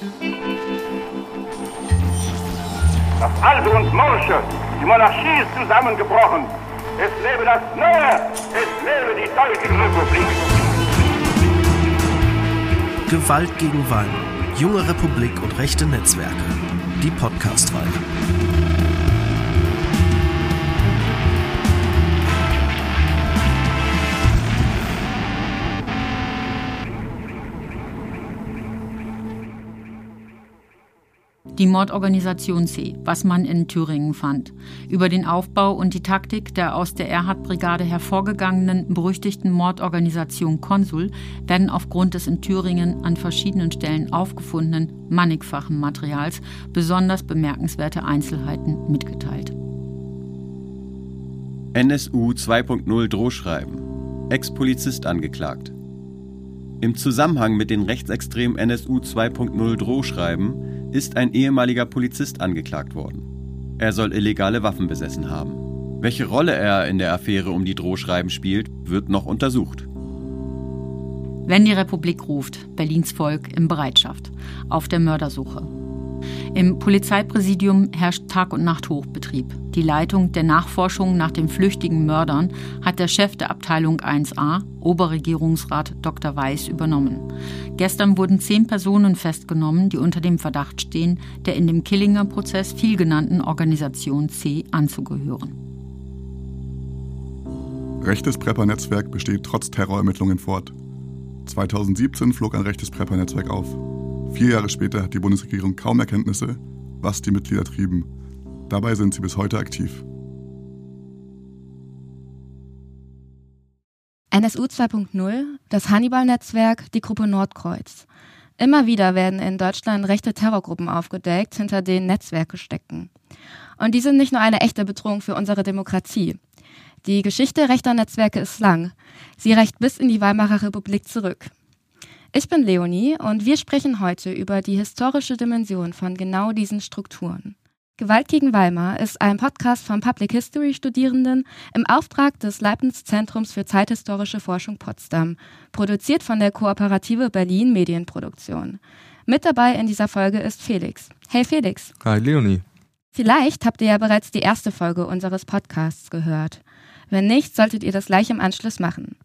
Das Alte und Morsche, die Monarchie ist zusammengebrochen. Es lebe das Neue, es lebe die Deutsche Republik. Gewalt gegen Wahlen, junge Republik und rechte Netzwerke. Die Podcast-Reihe. Die Mordorganisation C, was man in Thüringen fand. Über den Aufbau und die Taktik der aus der Erhard-Brigade hervorgegangenen berüchtigten Mordorganisation Konsul werden aufgrund des in Thüringen an verschiedenen Stellen aufgefundenen mannigfachen Materials besonders bemerkenswerte Einzelheiten mitgeteilt. NSU 2.0 Drohschreiben. Ex-Polizist angeklagt. Im Zusammenhang mit den rechtsextremen NSU 2.0 Drohschreiben ist ein ehemaliger Polizist angeklagt worden. Er soll illegale Waffen besessen haben. Welche Rolle er in der Affäre um die Drohschreiben spielt, wird noch untersucht. Wenn die Republik ruft, Berlins Volk in Bereitschaft, auf der Mördersuche. Im Polizeipräsidium herrscht Tag- und Nacht-Hochbetrieb. Die Leitung der Nachforschung nach den flüchtigen Mördern hat der Chef der Abteilung 1a, Oberregierungsrat Dr. Weiß, übernommen. Gestern wurden zehn Personen festgenommen, die unter dem Verdacht stehen, der in dem Killinger Prozess vielgenannten Organisation C anzugehören. Rechtes Prepper-Netzwerk besteht trotz Terrorermittlungen fort. 2017 flog ein rechtes Prepper-Netzwerk auf. Vier Jahre später hat die Bundesregierung kaum Erkenntnisse, was die Mitglieder trieben. Dabei sind sie bis heute aktiv. NSU 2.0, das Hannibal-Netzwerk, die Gruppe Nordkreuz. Immer wieder werden in Deutschland rechte Terrorgruppen aufgedeckt, hinter denen Netzwerke stecken. Und die sind nicht nur eine echte Bedrohung für unsere Demokratie. Die Geschichte rechter Netzwerke ist lang. Sie reicht bis in die Weimarer Republik zurück. Ich bin Leonie und wir sprechen heute über die historische Dimension von genau diesen Strukturen. Gewalt gegen Weimar ist ein Podcast von Public History Studierenden im Auftrag des Leibniz Zentrums für zeithistorische Forschung Potsdam, produziert von der Kooperative Berlin Medienproduktion. Mit dabei in dieser Folge ist Felix. Hey Felix. Hi Leonie. Vielleicht habt ihr ja bereits die erste Folge unseres Podcasts gehört. Wenn nicht, solltet ihr das gleich im Anschluss machen.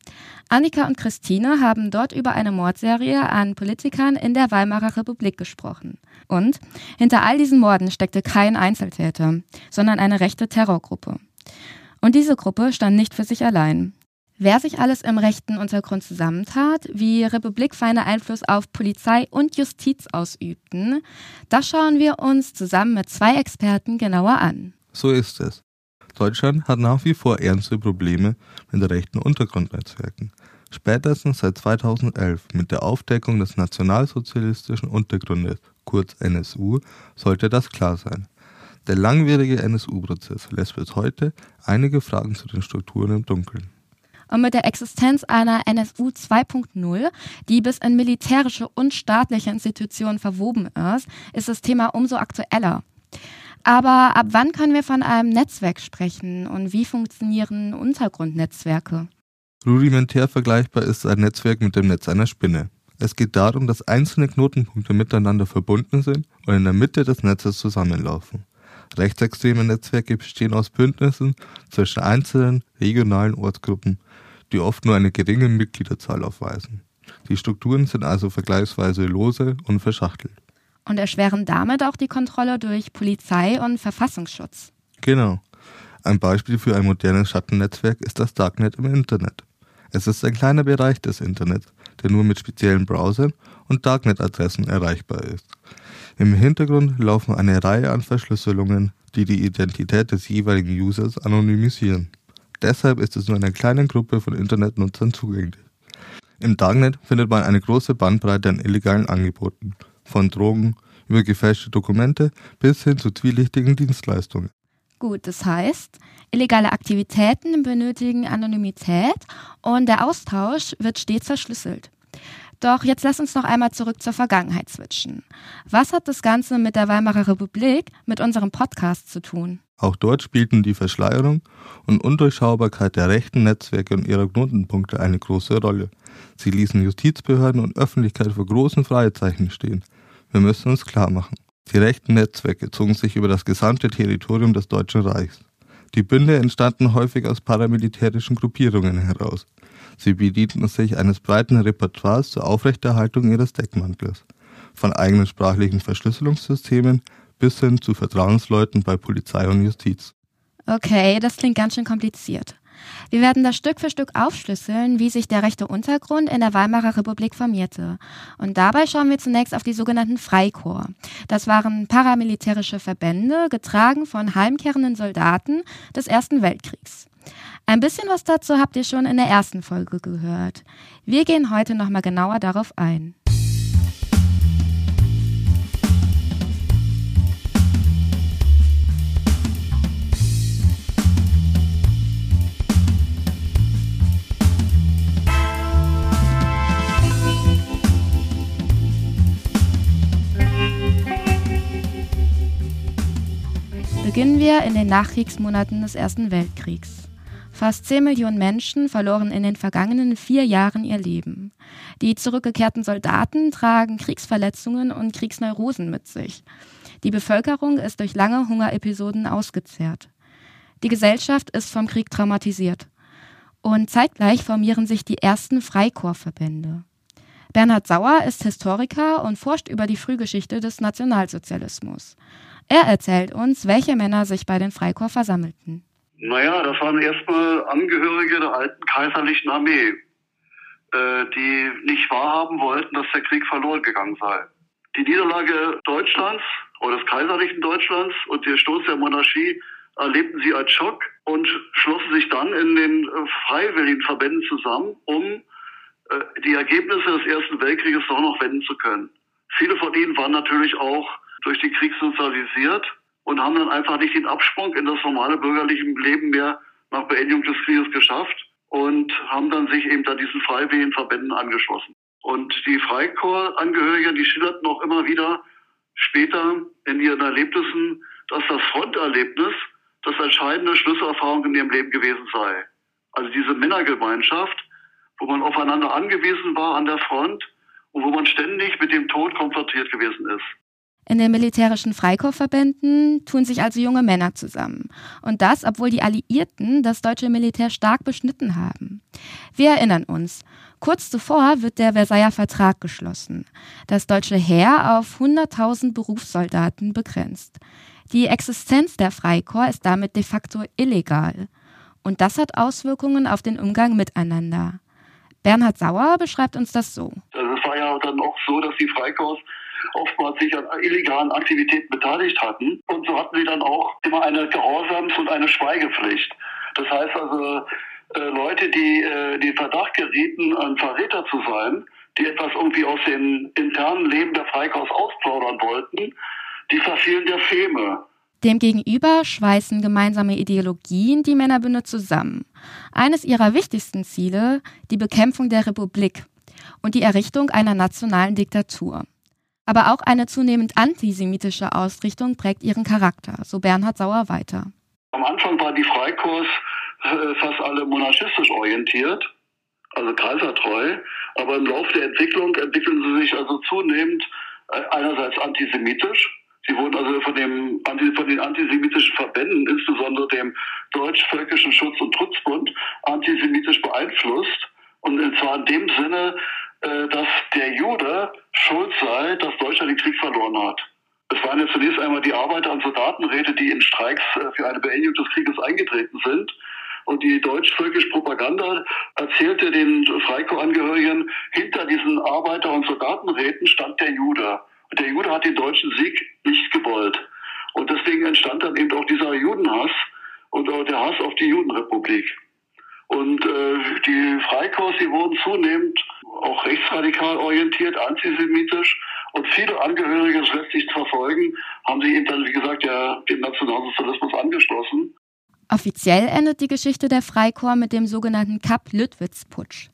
Annika und Christine haben dort über eine Mordserie an Politikern in der Weimarer Republik gesprochen. Und hinter all diesen Morden steckte kein Einzeltäter, sondern eine rechte Terrorgruppe. Und diese Gruppe stand nicht für sich allein. Wer sich alles im rechten Untergrund zusammentat, wie republikfeinde Einfluss auf Polizei und Justiz ausübten, das schauen wir uns zusammen mit zwei Experten genauer an. So ist es. Deutschland hat nach wie vor ernste Probleme mit rechten Untergrundnetzwerken. Spätestens seit 2011 mit der Aufdeckung des nationalsozialistischen Untergrundes, kurz NSU, sollte das klar sein. Der langwierige NSU-Prozess lässt bis heute einige Fragen zu den Strukturen im Dunkeln. Und mit der Existenz einer NSU 2.0, die bis in militärische und staatliche Institutionen verwoben ist, ist das Thema umso aktueller. Aber ab wann können wir von einem Netzwerk sprechen und wie funktionieren Untergrundnetzwerke? Rudimentär vergleichbar ist ein Netzwerk mit dem Netz einer Spinne. Es geht darum, dass einzelne Knotenpunkte miteinander verbunden sind und in der Mitte des Netzes zusammenlaufen. Rechtsextreme Netzwerke bestehen aus Bündnissen zwischen einzelnen regionalen Ortsgruppen, die oft nur eine geringe Mitgliederzahl aufweisen. Die Strukturen sind also vergleichsweise lose und verschachtelt und erschweren damit auch die Kontrolle durch Polizei und Verfassungsschutz. Genau. Ein Beispiel für ein modernes Schattennetzwerk ist das Darknet im Internet. Es ist ein kleiner Bereich des Internets, der nur mit speziellen Browsern und Darknet-Adressen erreichbar ist. Im Hintergrund laufen eine Reihe an Verschlüsselungen, die die Identität des jeweiligen Users anonymisieren. Deshalb ist es nur einer kleinen Gruppe von Internetnutzern zugänglich. Im Darknet findet man eine große Bandbreite an illegalen Angeboten, von Drogen über gefälschte Dokumente bis hin zu zwielichtigen Dienstleistungen. Gut, das heißt, illegale Aktivitäten benötigen Anonymität und der Austausch wird stets verschlüsselt. Doch jetzt lass uns noch einmal zurück zur Vergangenheit switchen. Was hat das Ganze mit der Weimarer Republik, mit unserem Podcast zu tun? Auch dort spielten die Verschleierung und Undurchschaubarkeit der rechten Netzwerke und ihrer Knotenpunkte eine große Rolle. Sie ließen Justizbehörden und Öffentlichkeit vor großen Fragezeichen stehen, Wir müssen uns klar machen. Die rechten Netzwerke zogen sich über das gesamte Territorium des Deutschen Reichs. Die Bünde entstanden häufig aus paramilitärischen Gruppierungen heraus. Sie bedienten sich eines breiten Repertoires zur Aufrechterhaltung ihres Deckmantels. Von eigenen sprachlichen Verschlüsselungssystemen bis hin zu Vertrauensleuten bei Polizei und Justiz. Okay, das klingt ganz schön kompliziert. Wir werden das Stück für Stück aufschlüsseln, wie sich der rechte Untergrund in der Weimarer Republik formierte. Und dabei schauen wir zunächst auf die sogenannten Freikorps. Das waren paramilitärische Verbände, getragen von heimkehrenden Soldaten des Ersten Weltkriegs. Ein bisschen was dazu habt ihr schon in der ersten Folge gehört. Wir gehen heute nochmal genauer darauf ein. Beginnen wir in den Nachkriegsmonaten des Ersten Weltkriegs. Fast 10 Millionen Menschen verloren in den vergangenen vier Jahren ihr Leben. Die zurückgekehrten Soldaten tragen Kriegsverletzungen und Kriegsneurosen mit sich. Die Bevölkerung ist durch lange Hungerepisoden ausgezehrt. Die Gesellschaft ist vom Krieg traumatisiert. Und zeitgleich formieren sich die ersten Freikorpsverbände. Bernhard Sauer ist Historiker und forscht über die Frühgeschichte des Nationalsozialismus. Er erzählt uns, welche Männer sich bei den Freikorps versammelten. Naja, das waren erstmal Angehörige der alten kaiserlichen Armee, äh, die nicht wahrhaben wollten, dass der Krieg verloren gegangen sei. Die Niederlage Deutschlands oder des kaiserlichen Deutschlands und der Sturz der Monarchie erlebten sie als Schock und schlossen sich dann in den äh, freiwilligen Verbänden zusammen, um äh, die Ergebnisse des Ersten Weltkrieges doch noch wenden zu können. Viele von ihnen waren natürlich auch durch den Krieg sozialisiert und haben dann einfach nicht den Absprung in das normale bürgerliche Leben mehr nach Beendigung des Krieges geschafft und haben dann sich eben da diesen freiwilligen Verbänden angeschlossen. Und die Freikorps-Angehörigen, die schilderten auch immer wieder später in ihren Erlebnissen, dass das Fronterlebnis das entscheidende Schlüsselerfahrung in ihrem Leben gewesen sei. Also diese Männergemeinschaft, wo man aufeinander angewiesen war an der Front und wo man ständig mit dem Tod konfrontiert gewesen ist. In den militärischen Freikorpsverbänden tun sich also junge Männer zusammen. Und das, obwohl die Alliierten das deutsche Militär stark beschnitten haben. Wir erinnern uns, kurz zuvor wird der Versailler Vertrag geschlossen. Das deutsche Heer auf 100.000 Berufssoldaten begrenzt. Die Existenz der Freikorps ist damit de facto illegal. Und das hat Auswirkungen auf den Umgang miteinander. Bernhard Sauer beschreibt uns das so. Also es war ja dann auch so, dass die Freikorps oftmals sich an illegalen Aktivitäten beteiligt hatten. Und so hatten sie dann auch immer eine Gehorsams- und eine Schweigepflicht. Das heißt also, äh, Leute, die äh, den Verdacht gerieten, ein Verräter zu sein, die etwas irgendwie aus dem internen Leben der Freikorps ausplaudern wollten, die verfielen der Feme. Demgegenüber schweißen gemeinsame Ideologien die Männerbünde zusammen. Eines ihrer wichtigsten Ziele die Bekämpfung der Republik und die Errichtung einer nationalen Diktatur. Aber auch eine zunehmend antisemitische Ausrichtung prägt ihren Charakter, so Bernhard Sauer weiter. Am Anfang waren die Freikorps äh, fast alle monarchistisch orientiert, also kaisertreu, aber im Laufe der Entwicklung entwickeln sie sich also zunehmend äh, einerseits antisemitisch. Sie wurden also von, dem, von den antisemitischen Verbänden, insbesondere dem Deutsch-Völkischen Schutz- und Trutzbund, antisemitisch beeinflusst. Und zwar in dem Sinne, dass der Jude schuld sei, dass Deutschland den Krieg verloren hat. Es waren ja zunächst einmal die Arbeiter- und Soldatenräte, die in Streiks äh, für eine Beendigung des Krieges eingetreten sind. Und die deutsch-völkische Propaganda erzählte den Freikorpsangehörigen, hinter diesen Arbeiter- und Soldatenräten stand der Jude. Und der Jude hat den deutschen Sieg nicht gewollt. Und deswegen entstand dann eben auch dieser Judenhass und der Hass auf die Judenrepublik. Und äh, die Freikorps, die wurden zunehmend auch rechtsradikal orientiert, antisemitisch. Und viele Angehörige des letztlich zu verfolgen, haben sich eben dann, wie gesagt, ja, dem Nationalsozialismus angeschlossen. Offiziell endet die Geschichte der Freikorps mit dem sogenannten Kapp-Lüttwitz-Putsch.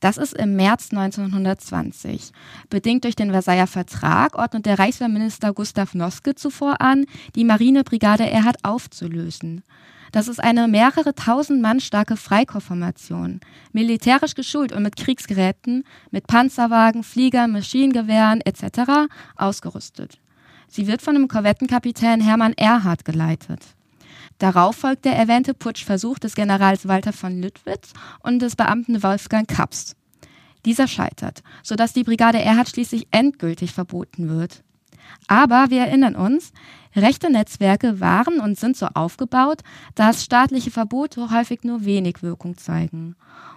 Das ist im März 1920. Bedingt durch den Versailler Vertrag ordnet der Reichswehrminister Gustav Noske zuvor an, die Marinebrigade Erhard aufzulösen. Das ist eine mehrere tausend Mann starke Freikorpsformation, militärisch geschult und mit Kriegsgeräten, mit Panzerwagen, Fliegern, Maschinengewehren etc. ausgerüstet. Sie wird von dem Korvettenkapitän Hermann Erhard geleitet. Darauf folgt der erwähnte Putschversuch des Generals Walter von Lüttwitz und des Beamten Wolfgang Kaps. Dieser scheitert, sodass die Brigade Erhard schließlich endgültig verboten wird. Aber wir erinnern uns, rechte Netzwerke waren und sind so aufgebaut, dass staatliche Verbote häufig nur wenig Wirkung zeigen.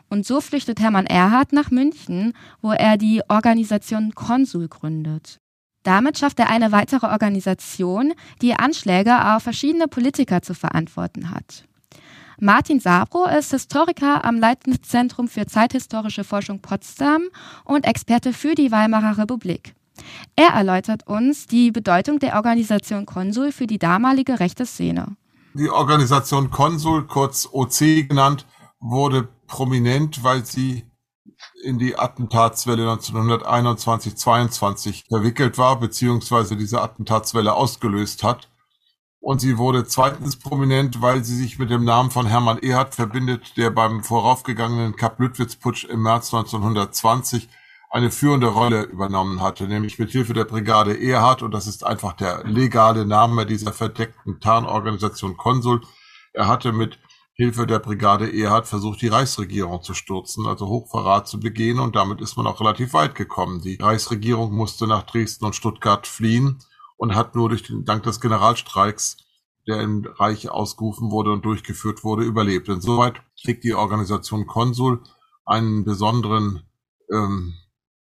Und so flüchtet Hermann Erhard nach München, wo er die Organisation Konsul gründet. Damit schafft er eine weitere Organisation, die Anschläge auf verschiedene Politiker zu verantworten hat. Martin Sabro ist Historiker am Leitungszentrum für zeithistorische Forschung Potsdam und Experte für die Weimarer Republik. Er erläutert uns die Bedeutung der Organisation Konsul für die damalige rechte Szene. Die Organisation Konsul, kurz OC genannt, wurde prominent, weil sie in die Attentatswelle 1921-22 verwickelt war, beziehungsweise diese Attentatswelle ausgelöst hat. Und sie wurde zweitens prominent, weil sie sich mit dem Namen von Hermann Ehard verbindet, der beim voraufgegangenen Kap-Lüttwitz-Putsch im März 1920 eine führende Rolle übernommen hatte, nämlich mit Hilfe der Brigade Erhard, und das ist einfach der legale Name dieser verdeckten Tarnorganisation Konsul. Er hatte mit Hilfe der Brigade Erhard versucht, die Reichsregierung zu stürzen, also Hochverrat zu begehen und damit ist man auch relativ weit gekommen. Die Reichsregierung musste nach Dresden und Stuttgart fliehen und hat nur durch den, dank des Generalstreiks, der im Reich ausgerufen wurde und durchgeführt wurde, überlebt. Insoweit kriegt die Organisation Konsul einen besonderen ähm,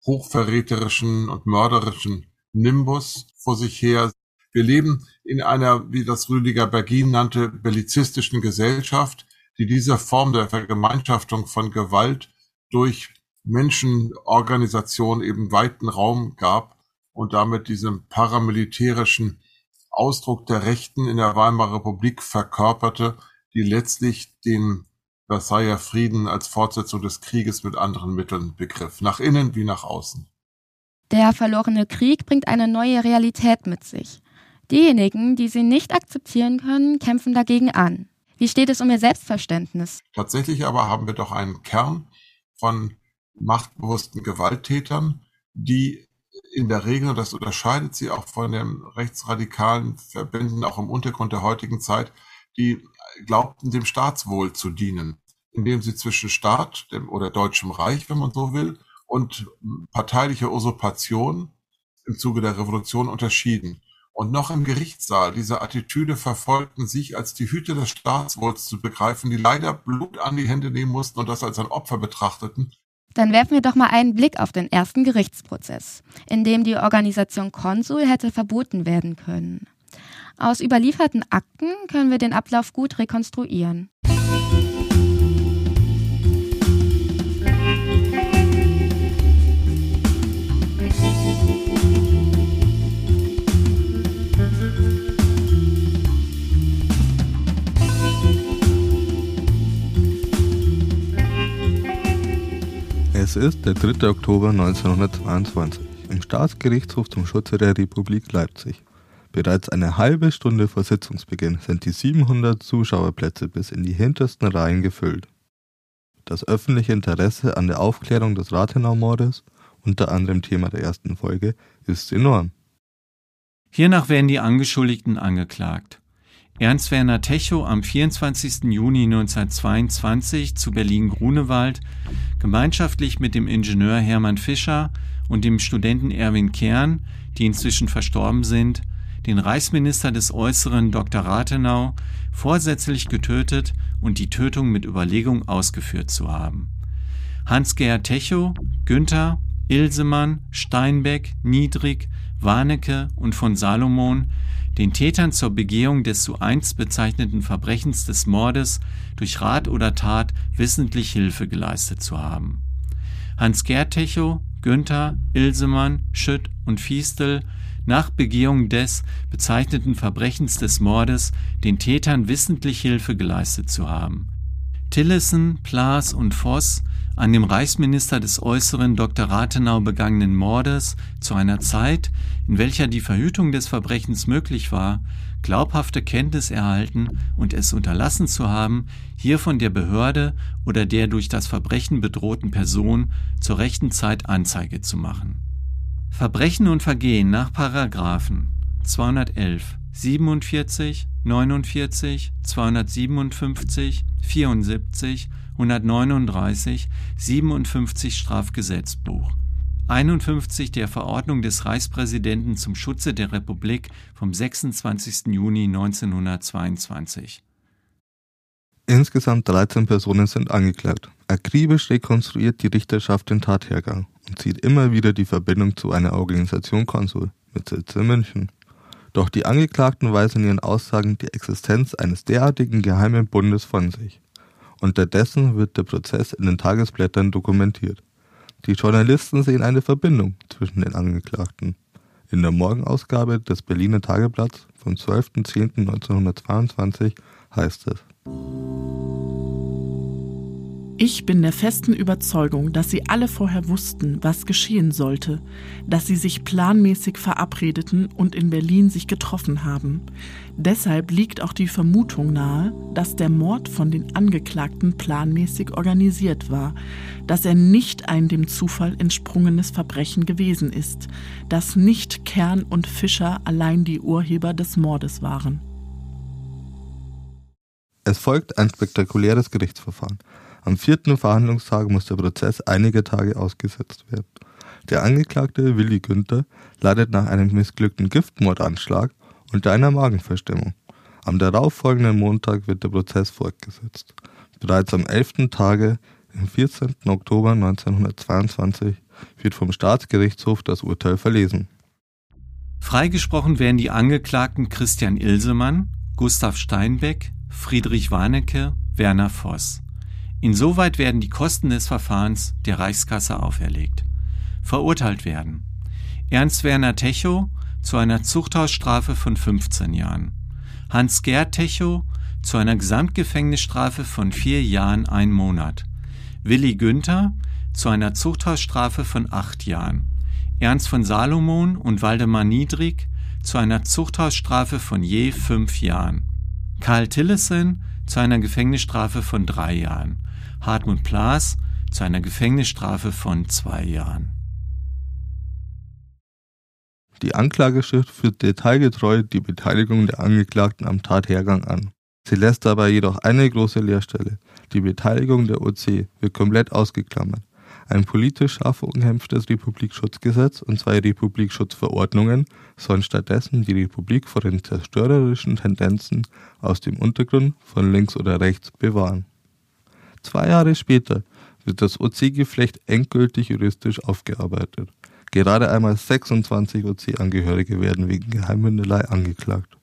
hochverräterischen und mörderischen Nimbus vor sich her. Wir leben in einer, wie das Rüdiger Bergin nannte, bellizistischen Gesellschaft, die dieser Form der Vergemeinschaftung von Gewalt durch Menschenorganisation eben weiten Raum gab und damit diesen paramilitärischen Ausdruck der Rechten in der Weimarer Republik verkörperte, die letztlich den Versailler Frieden als Fortsetzung des Krieges mit anderen Mitteln begriff, nach innen wie nach außen. Der verlorene Krieg bringt eine neue Realität mit sich. Diejenigen, die sie nicht akzeptieren können, kämpfen dagegen an. Wie steht es um ihr Selbstverständnis? Tatsächlich aber haben wir doch einen Kern von machtbewussten Gewalttätern, die in der Regel, und das unterscheidet sie auch von den rechtsradikalen Verbänden, auch im Untergrund der heutigen Zeit, die glaubten, dem Staatswohl zu dienen, indem sie zwischen Staat dem, oder Deutschem Reich, wenn man so will, und parteilicher Usurpation im Zuge der Revolution unterschieden und noch im Gerichtssaal diese Attitüde verfolgten, sich als die Hüter des Staatswohls zu begreifen, die leider Blut an die Hände nehmen mussten und das als ein Opfer betrachteten. Dann werfen wir doch mal einen Blick auf den ersten Gerichtsprozess, in dem die Organisation Konsul hätte verboten werden können. Aus überlieferten Akten können wir den Ablauf gut rekonstruieren. Es ist der 3. Oktober 1922 im Staatsgerichtshof zum Schutze der Republik Leipzig. Bereits eine halbe Stunde vor Sitzungsbeginn sind die 700 Zuschauerplätze bis in die hintersten Reihen gefüllt. Das öffentliche Interesse an der Aufklärung des Rathenau-Mordes, unter anderem Thema der ersten Folge, ist enorm. Hiernach werden die Angeschuldigten angeklagt. Ernst Werner Techow am 24. Juni 1922 zu Berlin-Grunewald gemeinschaftlich mit dem Ingenieur Hermann Fischer und dem Studenten Erwin Kern, die inzwischen verstorben sind, den Reichsminister des Äußeren Dr. Rathenau vorsätzlich getötet und die Tötung mit Überlegung ausgeführt zu haben. Hans-Gerhard Techow, Günther, Ilsemann, Steinbeck, Niedrig, Warnecke und von Salomon den Tätern zur Begehung des zu einst bezeichneten Verbrechens des Mordes durch Rat oder Tat wissentlich Hilfe geleistet zu haben. Hans Gerd Techow, Günther, Ilsemann, Schütt und Fiestel nach Begehung des bezeichneten Verbrechens des Mordes den Tätern wissentlich Hilfe geleistet zu haben. Tillessen, Plaas und Voss an dem Reichsminister des Äußeren Dr. Rathenau begangenen Mordes zu einer Zeit, in welcher die Verhütung des Verbrechens möglich war, glaubhafte Kenntnis erhalten und es unterlassen zu haben, hier von der Behörde oder der durch das Verbrechen bedrohten Person zur rechten Zeit Anzeige zu machen. Verbrechen und Vergehen nach Paragraphen 211, 47, 49, 257, 74 139 57 Strafgesetzbuch 51 der Verordnung des Reichspräsidenten zum Schutze der Republik vom 26. Juni 1922. Insgesamt 13 Personen sind angeklagt. Akribisch rekonstruiert die Richterschaft den Tathergang und zieht immer wieder die Verbindung zu einer Organisation Konsul mit Sitz in München. Doch die Angeklagten weisen in ihren Aussagen die Existenz eines derartigen geheimen Bundes von sich. Unterdessen wird der Prozess in den Tagesblättern dokumentiert. Die Journalisten sehen eine Verbindung zwischen den Angeklagten. In der Morgenausgabe des Berliner Tageblatts vom 12.10.1922 heißt es ich bin der festen Überzeugung, dass Sie alle vorher wussten, was geschehen sollte, dass Sie sich planmäßig verabredeten und in Berlin sich getroffen haben. Deshalb liegt auch die Vermutung nahe, dass der Mord von den Angeklagten planmäßig organisiert war, dass er nicht ein dem Zufall entsprungenes Verbrechen gewesen ist, dass nicht Kern und Fischer allein die Urheber des Mordes waren. Es folgt ein spektakuläres Gerichtsverfahren. Am vierten Verhandlungstag muss der Prozess einige Tage ausgesetzt werden. Der Angeklagte Willi Günther leidet nach einem missglückten Giftmordanschlag unter einer Magenverstimmung. Am darauffolgenden Montag wird der Prozess fortgesetzt. Bereits am elften Tage, am 14. Oktober 1922, wird vom Staatsgerichtshof das Urteil verlesen. Freigesprochen werden die Angeklagten Christian Ilsemann, Gustav Steinbeck, Friedrich Warnecke, Werner Voss. Insoweit werden die Kosten des Verfahrens der Reichskasse auferlegt. Verurteilt werden. Ernst Werner Techow zu einer Zuchthausstrafe von 15 Jahren, Hans-Gerd Techow zu einer Gesamtgefängnisstrafe von vier Jahren ein Monat, Willi Günther zu einer Zuchthausstrafe von acht Jahren, Ernst von Salomon und Waldemar Niedrig zu einer Zuchthausstrafe von je fünf Jahren, Karl Tillesen zu einer Gefängnisstrafe von drei Jahren Hartmut Plaas zu einer Gefängnisstrafe von zwei Jahren. Die Anklageschrift führt detailgetreu die Beteiligung der Angeklagten am Tathergang an. Sie lässt dabei jedoch eine große Leerstelle. Die Beteiligung der OC wird komplett ausgeklammert. Ein politisch scharf umkämpftes Republikschutzgesetz und zwei Republikschutzverordnungen sollen stattdessen die Republik vor den zerstörerischen Tendenzen aus dem Untergrund von links oder rechts bewahren. Zwei Jahre später wird das OC-Geflecht endgültig juristisch aufgearbeitet. Gerade einmal 26 OC-Angehörige werden wegen Geheimbündelei angeklagt.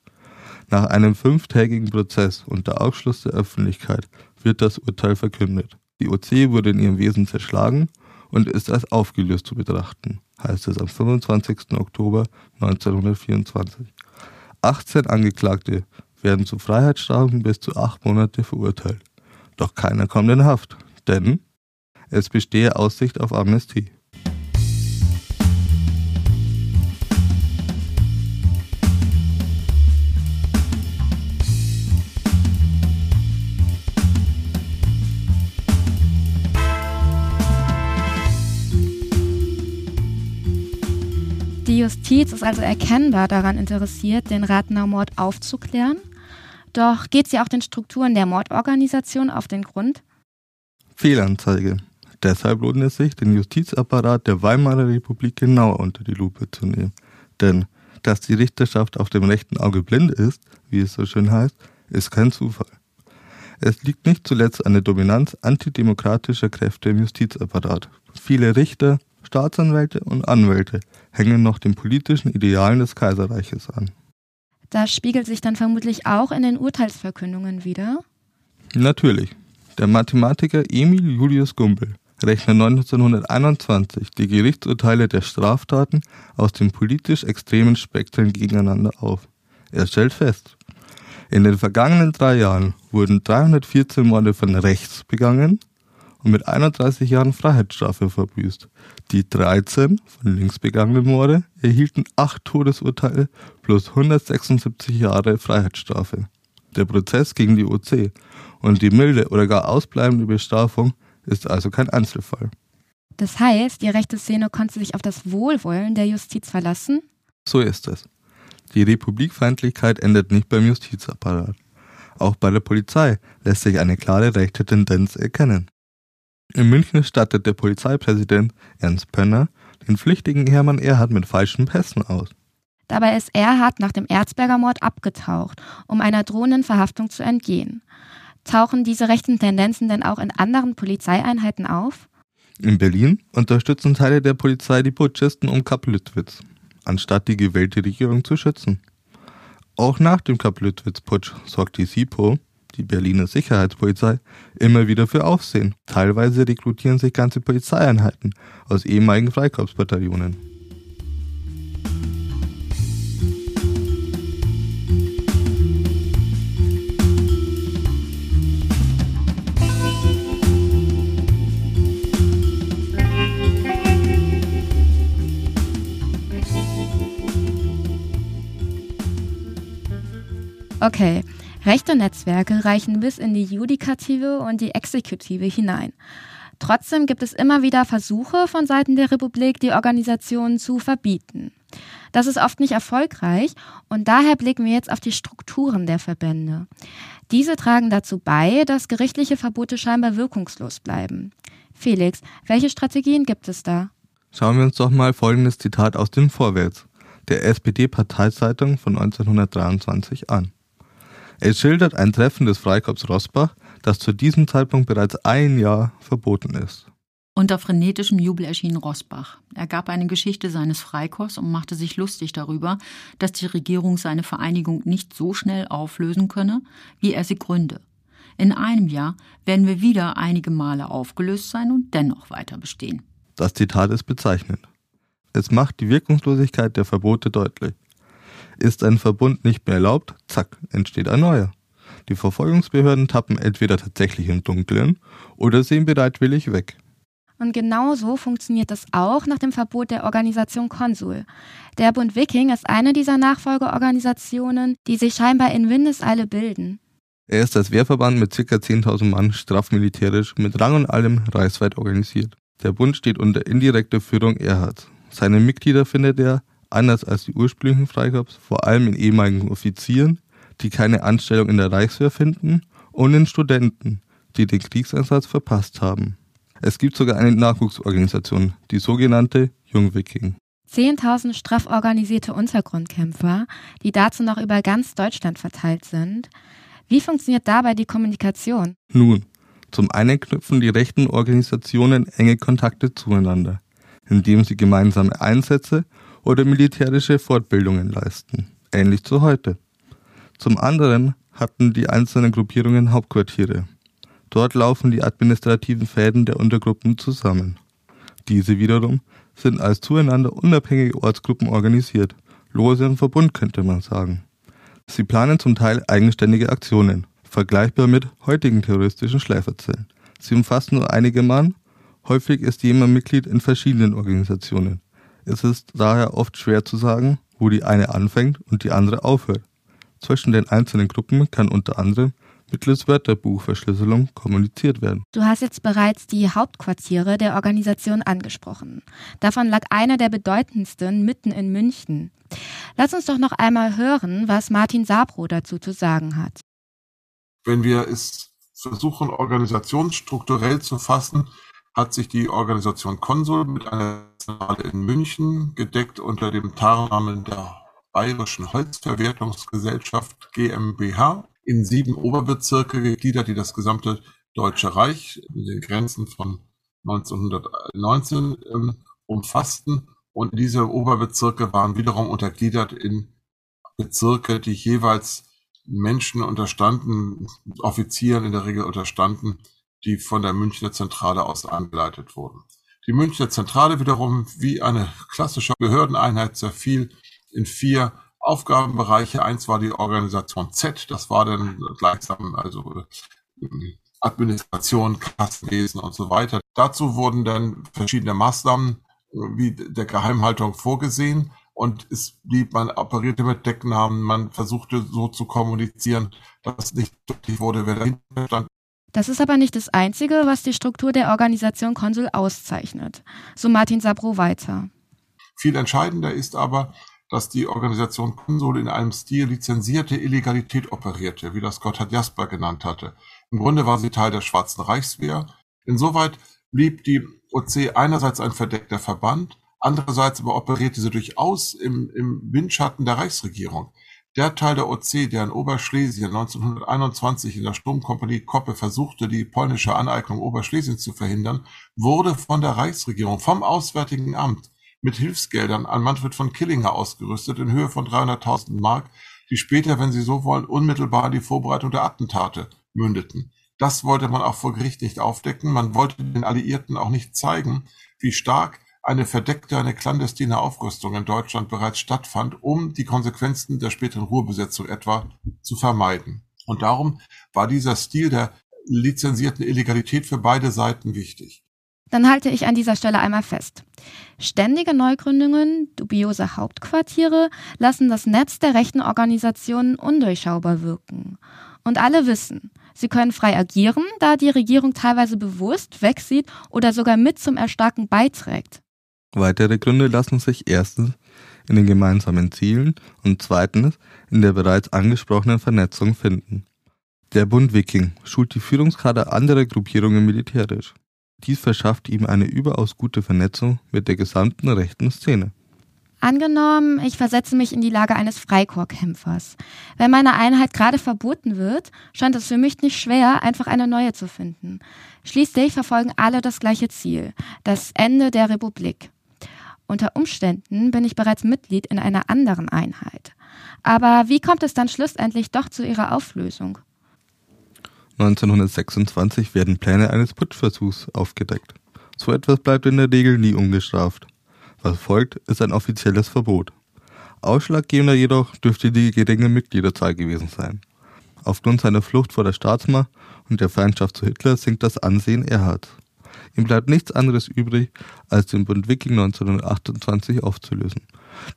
Nach einem fünftägigen Prozess unter Ausschluss der Öffentlichkeit wird das Urteil verkündet. Die OC wurde in ihrem Wesen zerschlagen und ist als aufgelöst zu betrachten, heißt es am 25. Oktober 1924. 18 Angeklagte werden zu Freiheitsstrafen bis zu acht Monate verurteilt. Doch keiner kommt in Haft, denn es bestehe Aussicht auf Amnestie. Die Justiz ist also erkennbar daran interessiert, den Rathenau-Mord aufzuklären doch geht sie auch den Strukturen der Mordorganisation auf den Grund? Fehlanzeige. Deshalb lohnt es sich, den Justizapparat der Weimarer Republik genauer unter die Lupe zu nehmen. Denn dass die Richterschaft auf dem rechten Auge blind ist, wie es so schön heißt, ist kein Zufall. Es liegt nicht zuletzt an der Dominanz antidemokratischer Kräfte im Justizapparat. Viele Richter, Staatsanwälte und Anwälte hängen noch den politischen Idealen des Kaiserreiches an. Das spiegelt sich dann vermutlich auch in den Urteilsverkündungen wieder. Natürlich. Der Mathematiker Emil Julius Gumbel rechnen 1921 die Gerichtsurteile der Straftaten aus den politisch extremen Spektren gegeneinander auf. Er stellt fest, in den vergangenen drei Jahren wurden 314 Morde von rechts begangen und mit 31 Jahren Freiheitsstrafe verbüßt. Die 13 von links begangenen Morde erhielten acht Todesurteile plus 176 Jahre Freiheitsstrafe. Der Prozess gegen die OC und die milde oder gar ausbleibende Bestrafung ist also kein Einzelfall. Das heißt, die rechte Szene konnte sich auf das Wohlwollen der Justiz verlassen? So ist es. Die Republikfeindlichkeit endet nicht beim Justizapparat. Auch bei der Polizei lässt sich eine klare rechte Tendenz erkennen. In München stattet der Polizeipräsident Ernst Pönner den flüchtigen Hermann Erhard mit falschen Pässen aus. Dabei ist Erhard nach dem Erzberger Mord abgetaucht, um einer drohenden Verhaftung zu entgehen. Tauchen diese rechten Tendenzen denn auch in anderen Polizeieinheiten auf? In Berlin unterstützen Teile der Polizei die Putschisten um Kapp-Lüttwitz, anstatt die gewählte Regierung zu schützen. Auch nach dem Kapp-Lüttwitz-Putsch sorgt die SIPO, die Berliner Sicherheitspolizei, immer wieder für Aufsehen. Teilweise rekrutieren sich ganze Polizeieinheiten aus ehemaligen Freikorpsbataillonen. Okay, rechte Netzwerke reichen bis in die Judikative und die Exekutive hinein. Trotzdem gibt es immer wieder Versuche von Seiten der Republik, die Organisationen zu verbieten. Das ist oft nicht erfolgreich und daher blicken wir jetzt auf die Strukturen der Verbände. Diese tragen dazu bei, dass gerichtliche Verbote scheinbar wirkungslos bleiben. Felix, welche Strategien gibt es da? Schauen wir uns doch mal folgendes Zitat aus dem Vorwärts der SPD-Parteizeitung von 1923 an. Es schildert ein Treffen des Freikorps Rossbach, das zu diesem Zeitpunkt bereits ein Jahr verboten ist. Unter frenetischem Jubel erschien Rossbach. Er gab eine Geschichte seines Freikorps und machte sich lustig darüber, dass die Regierung seine Vereinigung nicht so schnell auflösen könne, wie er sie gründe. In einem Jahr werden wir wieder einige Male aufgelöst sein und dennoch weiter bestehen. Das Zitat ist bezeichnend. Es macht die Wirkungslosigkeit der Verbote deutlich. Ist ein Verbund nicht mehr erlaubt, zack, entsteht ein neuer. Die Verfolgungsbehörden tappen entweder tatsächlich im Dunkeln oder sehen bereitwillig weg. Und genau so funktioniert es auch nach dem Verbot der Organisation Konsul. Der Bund Viking ist eine dieser Nachfolgeorganisationen, die sich scheinbar in Windeseile bilden. Er ist als Wehrverband mit ca. 10.000 Mann strafmilitärisch mit Rang und allem reichsweit organisiert. Der Bund steht unter indirekter Führung Erhards. Seine Mitglieder findet er, anders als die ursprünglichen Freikorps, vor allem in ehemaligen Offizieren, die keine Anstellung in der Reichswehr finden, und in Studenten, die den Kriegseinsatz verpasst haben. Es gibt sogar eine Nachwuchsorganisation, die sogenannte Jungviking. 10.000 straff organisierte Untergrundkämpfer, die dazu noch über ganz Deutschland verteilt sind. Wie funktioniert dabei die Kommunikation? Nun, zum einen knüpfen die rechten Organisationen enge Kontakte zueinander, indem sie gemeinsame Einsätze oder militärische Fortbildungen leisten, ähnlich zu heute. Zum anderen hatten die einzelnen Gruppierungen Hauptquartiere. Dort laufen die administrativen Fäden der Untergruppen zusammen. Diese wiederum sind als zueinander unabhängige Ortsgruppen organisiert, lose im Verbund könnte man sagen. Sie planen zum Teil eigenständige Aktionen, vergleichbar mit heutigen terroristischen Schläferzellen. Sie umfassen nur einige Mann, häufig ist jemand Mitglied in verschiedenen Organisationen. Es ist daher oft schwer zu sagen, wo die eine anfängt und die andere aufhört. Zwischen den einzelnen Gruppen kann unter anderem mittels Wörterbuchverschlüsselung kommuniziert werden. Du hast jetzt bereits die Hauptquartiere der Organisation angesprochen. Davon lag einer der bedeutendsten mitten in München. Lass uns doch noch einmal hören, was Martin Sabro dazu zu sagen hat. Wenn wir es versuchen, organisationsstrukturell zu fassen, hat sich die Organisation Konsul mit einer Zentrale in München gedeckt unter dem Tarnnamen der Bayerischen Holzverwertungsgesellschaft GmbH in sieben Oberbezirke gegliedert, die das gesamte Deutsche Reich in den Grenzen von 1919 ähm, umfassten. Und diese Oberbezirke waren wiederum untergliedert in Bezirke, die jeweils Menschen unterstanden, Offizieren in der Regel unterstanden, die von der Münchner Zentrale aus angeleitet wurden. Die Münchner Zentrale wiederum wie eine klassische Behördeneinheit zerfiel in vier Aufgabenbereiche. Eins war die Organisation Z, das war dann gleichsam also ähm, Administration, Kassenwesen und so weiter. Dazu wurden dann verschiedene Maßnahmen äh, wie der Geheimhaltung vorgesehen und es blieb, man operierte mit Decknamen, man versuchte so zu kommunizieren, dass nicht deutlich wurde, wer dahinter stand. Das ist aber nicht das Einzige, was die Struktur der Organisation Konsul auszeichnet. So Martin Sabro weiter. Viel entscheidender ist aber, dass die Organisation Konsul in einem Stil lizenzierte Illegalität operierte, wie das Gotthard Jasper genannt hatte. Im Grunde war sie Teil der Schwarzen Reichswehr. Insoweit blieb die OC einerseits ein verdeckter Verband, Andererseits aber operierte sie durchaus im, im Windschatten der Reichsregierung. Der Teil der OC, der in Oberschlesien 1921 in der Sturmkompanie Koppe versuchte, die polnische Aneignung Oberschlesiens zu verhindern, wurde von der Reichsregierung, vom Auswärtigen Amt, mit Hilfsgeldern an Manfred von Killinger ausgerüstet in Höhe von 300.000 Mark, die später, wenn Sie so wollen, unmittelbar in die Vorbereitung der Attentate mündeten. Das wollte man auch vor Gericht nicht aufdecken. Man wollte den Alliierten auch nicht zeigen, wie stark eine verdeckte, eine clandestine Aufrüstung in Deutschland bereits stattfand, um die Konsequenzen der späteren Ruhrbesetzung etwa zu vermeiden. Und darum war dieser Stil der lizenzierten Illegalität für beide Seiten wichtig. Dann halte ich an dieser Stelle einmal fest. Ständige Neugründungen, dubiose Hauptquartiere lassen das Netz der rechten Organisationen undurchschaubar wirken. Und alle wissen, sie können frei agieren, da die Regierung teilweise bewusst wegsieht oder sogar mit zum Erstarken beiträgt. Weitere Gründe lassen sich erstens in den gemeinsamen Zielen und zweitens in der bereits angesprochenen Vernetzung finden. Der Bund Wiking schult die Führungskader anderer Gruppierungen militärisch. Dies verschafft ihm eine überaus gute Vernetzung mit der gesamten rechten Szene. Angenommen, ich versetze mich in die Lage eines Freikorpskämpfers. Wenn meine Einheit gerade verboten wird, scheint es für mich nicht schwer, einfach eine neue zu finden. Schließlich verfolgen alle das gleiche Ziel, das Ende der Republik. Unter Umständen bin ich bereits Mitglied in einer anderen Einheit. Aber wie kommt es dann schlussendlich doch zu ihrer Auflösung? 1926 werden Pläne eines Putschversuchs aufgedeckt. So etwas bleibt in der Regel nie ungestraft. Was folgt, ist ein offizielles Verbot. Ausschlaggebender jedoch dürfte die geringe Mitgliederzahl gewesen sein. Aufgrund seiner Flucht vor der Staatsmacht und der Feindschaft zu Hitler sinkt das Ansehen Erhards. Ihm bleibt nichts anderes übrig, als den Bund Wiking 1928 aufzulösen.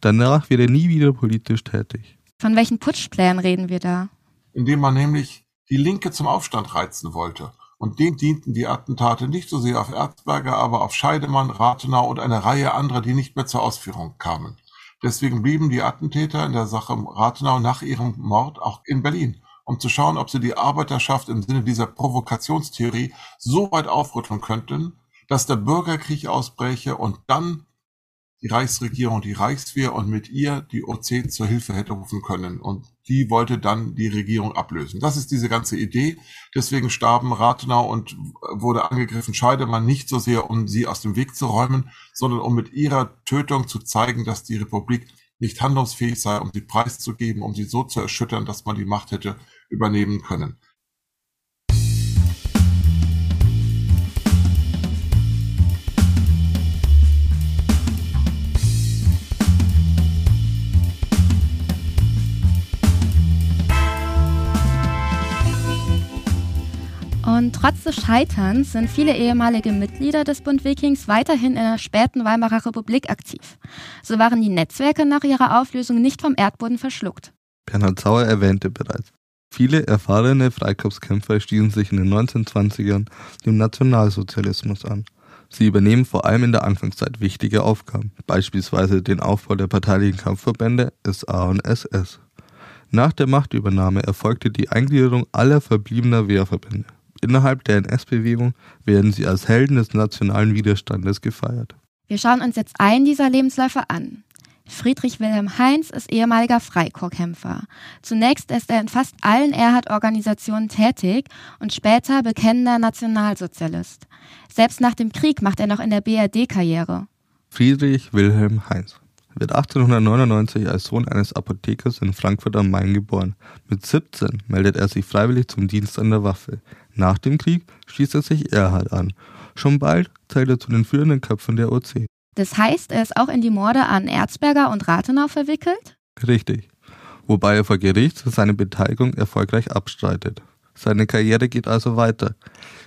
Danach wird er nie wieder politisch tätig. Von welchen Putschplänen reden wir da? Indem man nämlich die Linke zum Aufstand reizen wollte. Und dem dienten die Attentate nicht so sehr auf Erzberger, aber auf Scheidemann, Rathenau und eine Reihe anderer, die nicht mehr zur Ausführung kamen. Deswegen blieben die Attentäter in der Sache Rathenau nach ihrem Mord auch in Berlin um zu schauen, ob sie die Arbeiterschaft im Sinne dieser Provokationstheorie so weit aufrütteln könnten, dass der Bürgerkrieg ausbräche und dann die Reichsregierung, die Reichswehr und mit ihr die OC zur Hilfe hätte rufen können. Und die wollte dann die Regierung ablösen. Das ist diese ganze Idee. Deswegen starben Rathenau und wurde angegriffen Scheidemann nicht so sehr, um sie aus dem Weg zu räumen, sondern um mit ihrer Tötung zu zeigen, dass die Republik nicht handlungsfähig sei, um sie preiszugeben, um sie so zu erschüttern, dass man die Macht hätte übernehmen können. Und trotz des Scheiterns sind viele ehemalige Mitglieder des Bund Vikings weiterhin in der späten Weimarer Republik aktiv. So waren die Netzwerke nach ihrer Auflösung nicht vom Erdboden verschluckt. Bernhard Sauer erwähnte bereits. Viele erfahrene Freikorpskämpfer stießen sich in den 1920ern dem Nationalsozialismus an. Sie übernehmen vor allem in der Anfangszeit wichtige Aufgaben, beispielsweise den Aufbau der parteilichen Kampfverbände SA und SS. Nach der Machtübernahme erfolgte die Eingliederung aller verbliebener Wehrverbände. Innerhalb der NS-Bewegung werden sie als Helden des nationalen Widerstandes gefeiert. Wir schauen uns jetzt einen dieser Lebensläufe an. Friedrich Wilhelm Heinz ist ehemaliger Freikorpskämpfer. Zunächst ist er in fast allen Erhard-Organisationen tätig und später bekennender Nationalsozialist. Selbst nach dem Krieg macht er noch in der BRD Karriere. Friedrich Wilhelm Heinz. wird 1899 als Sohn eines Apothekers in Frankfurt am Main geboren. Mit 17 meldet er sich freiwillig zum Dienst an der Waffe. Nach dem Krieg schließt er sich Erhard an. Schon bald zählt er zu den führenden Köpfen der OC. Das heißt, er ist auch in die Morde an Erzberger und Rathenau verwickelt? Richtig. Wobei er vor Gericht seine Beteiligung erfolgreich abstreitet. Seine Karriere geht also weiter.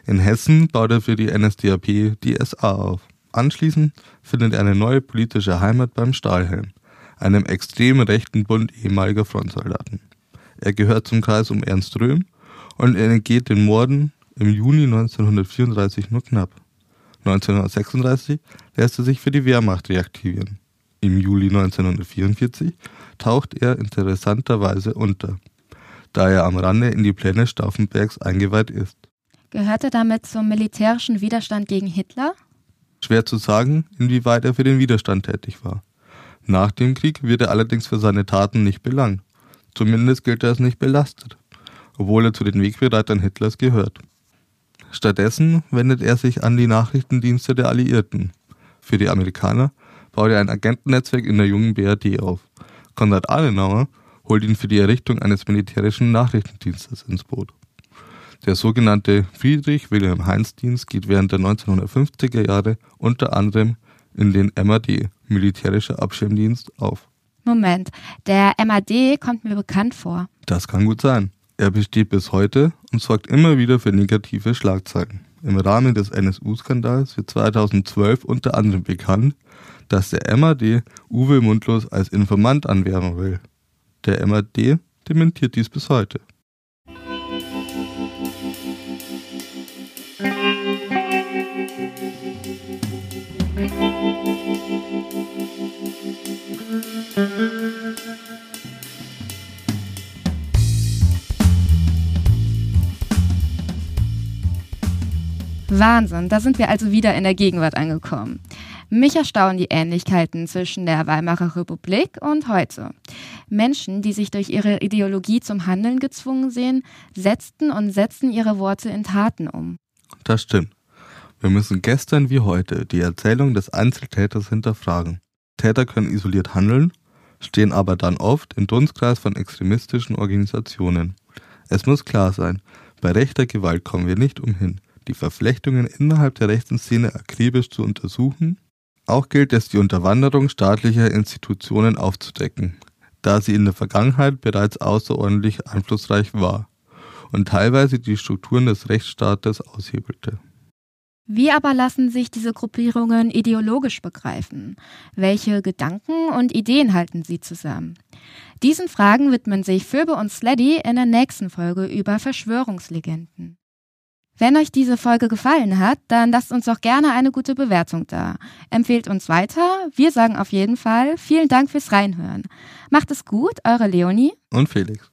In Hessen baut er für die NSDAP die SA auf. Anschließend findet er eine neue politische Heimat beim Stahlhelm, einem extrem rechten Bund ehemaliger Frontsoldaten. Er gehört zum Kreis um Ernst Röhm und er entgeht den Morden im Juni 1934 nur knapp. 1936 lässt er sich für die Wehrmacht reaktivieren. Im Juli 1944 taucht er interessanterweise unter, da er am Rande in die Pläne Stauffenbergs eingeweiht ist. Gehört er damit zum militärischen Widerstand gegen Hitler? Schwer zu sagen, inwieweit er für den Widerstand tätig war. Nach dem Krieg wird er allerdings für seine Taten nicht belangt. Zumindest gilt er als nicht belastet, obwohl er zu den Wegbereitern Hitlers gehört. Stattdessen wendet er sich an die Nachrichtendienste der Alliierten. Für die Amerikaner baut er ein Agentennetzwerk in der jungen BRD auf. Konrad Adenauer holt ihn für die Errichtung eines militärischen Nachrichtendienstes ins Boot. Der sogenannte Friedrich-Wilhelm-Heinz-Dienst geht während der 1950er Jahre unter anderem in den MAD, Militärischer Abschirmdienst, auf. Moment, der MAD kommt mir bekannt vor. Das kann gut sein. Er besteht bis heute und sorgt immer wieder für negative Schlagzeilen. Im Rahmen des NSU-Skandals wird 2012 unter anderem bekannt, dass der MAD Uwe Mundlos als Informant anwerben will. Der MAD dementiert dies bis heute. Wahnsinn, da sind wir also wieder in der Gegenwart angekommen. Mich erstaunen die Ähnlichkeiten zwischen der Weimarer Republik und heute. Menschen, die sich durch ihre Ideologie zum Handeln gezwungen sehen, setzten und setzen ihre Worte in Taten um. Das stimmt. Wir müssen gestern wie heute die Erzählung des Einzeltäters hinterfragen. Täter können isoliert handeln, stehen aber dann oft im Dunstkreis von extremistischen Organisationen. Es muss klar sein, bei rechter Gewalt kommen wir nicht umhin, die Verflechtungen innerhalb der rechten Szene akribisch zu untersuchen. Auch gilt es, die Unterwanderung staatlicher Institutionen aufzudecken, da sie in der Vergangenheit bereits außerordentlich einflussreich war und teilweise die Strukturen des Rechtsstaates aushebelte. Wie aber lassen sich diese Gruppierungen ideologisch begreifen? Welche Gedanken und Ideen halten sie zusammen? Diesen Fragen widmen sich Phoebe und Sleddy in der nächsten Folge über Verschwörungslegenden. Wenn euch diese Folge gefallen hat, dann lasst uns doch gerne eine gute Bewertung da. Empfehlt uns weiter. Wir sagen auf jeden Fall vielen Dank fürs Reinhören. Macht es gut, eure Leonie und Felix.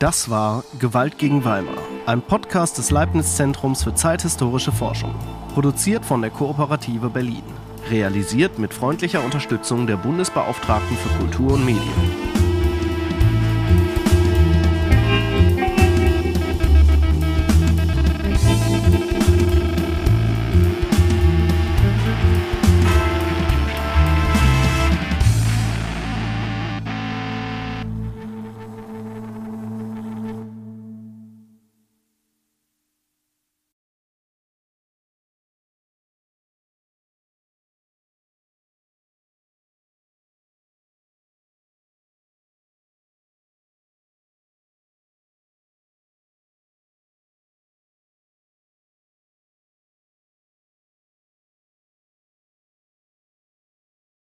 Das war Gewalt gegen Weimar, ein Podcast des Leibniz-Zentrums für zeithistorische Forschung. Produziert von der Kooperative Berlin. Realisiert mit freundlicher Unterstützung der Bundesbeauftragten für Kultur und Medien.